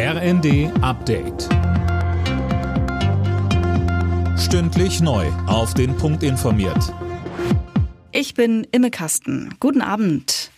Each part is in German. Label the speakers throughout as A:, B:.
A: RND Update. Stündlich neu. Auf den Punkt informiert.
B: Ich bin Imme Kasten. Guten Abend.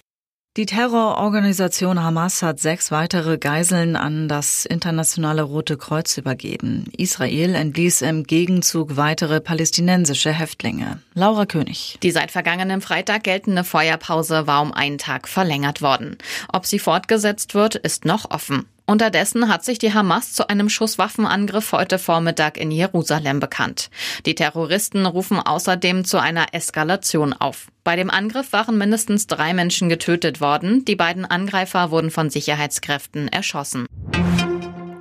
B: Die Terrororganisation Hamas hat sechs weitere Geiseln an das internationale Rote Kreuz übergeben. Israel entließ im Gegenzug weitere palästinensische Häftlinge. Laura König.
C: Die seit vergangenem Freitag geltende Feuerpause war um einen Tag verlängert worden. Ob sie fortgesetzt wird, ist noch offen. Unterdessen hat sich die Hamas zu einem Schusswaffenangriff heute Vormittag in Jerusalem bekannt. Die Terroristen rufen außerdem zu einer Eskalation auf. Bei dem Angriff waren mindestens drei Menschen getötet worden. Die beiden Angreifer wurden von Sicherheitskräften erschossen.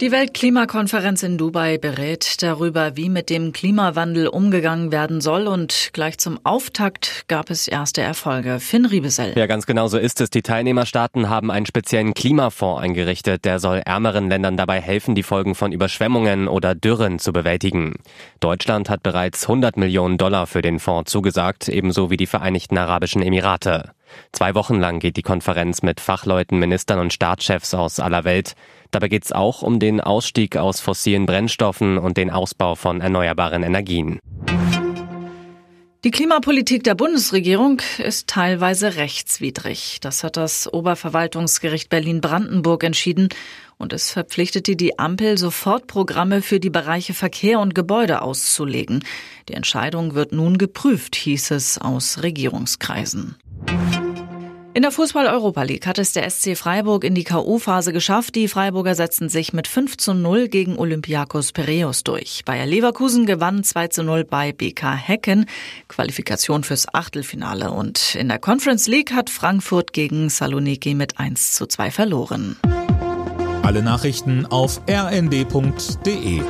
B: Die Weltklimakonferenz in Dubai berät darüber, wie mit dem Klimawandel umgegangen werden soll und gleich zum Auftakt gab es erste Erfolge. Finn Riebesell.
D: Ja, ganz genau so ist es. Die Teilnehmerstaaten haben einen speziellen Klimafonds eingerichtet, der soll ärmeren Ländern dabei helfen, die Folgen von Überschwemmungen oder Dürren zu bewältigen. Deutschland hat bereits 100 Millionen Dollar für den Fonds zugesagt, ebenso wie die Vereinigten Arabischen Emirate. Zwei Wochen lang geht die Konferenz mit Fachleuten, Ministern und Staatschefs aus aller Welt. Dabei geht es auch um den Ausstieg aus fossilen Brennstoffen und den Ausbau von erneuerbaren Energien.
B: Die Klimapolitik der Bundesregierung ist teilweise rechtswidrig. Das hat das Oberverwaltungsgericht Berlin-Brandenburg entschieden und es verpflichtete die Ampel, sofort Programme für die Bereiche Verkehr und Gebäude auszulegen. Die Entscheidung wird nun geprüft, hieß es aus Regierungskreisen. In der Fußball-Europa League hat es der SC Freiburg in die K.O.-Phase geschafft. Die Freiburger setzten sich mit 5 zu 0 gegen Olympiakos Piraeus durch. Bayer Leverkusen gewann 2 zu 0 bei BK Hecken, Qualifikation fürs Achtelfinale. Und in der Conference League hat Frankfurt gegen Saloniki mit 1 zu 2 verloren.
A: Alle Nachrichten auf rnd.de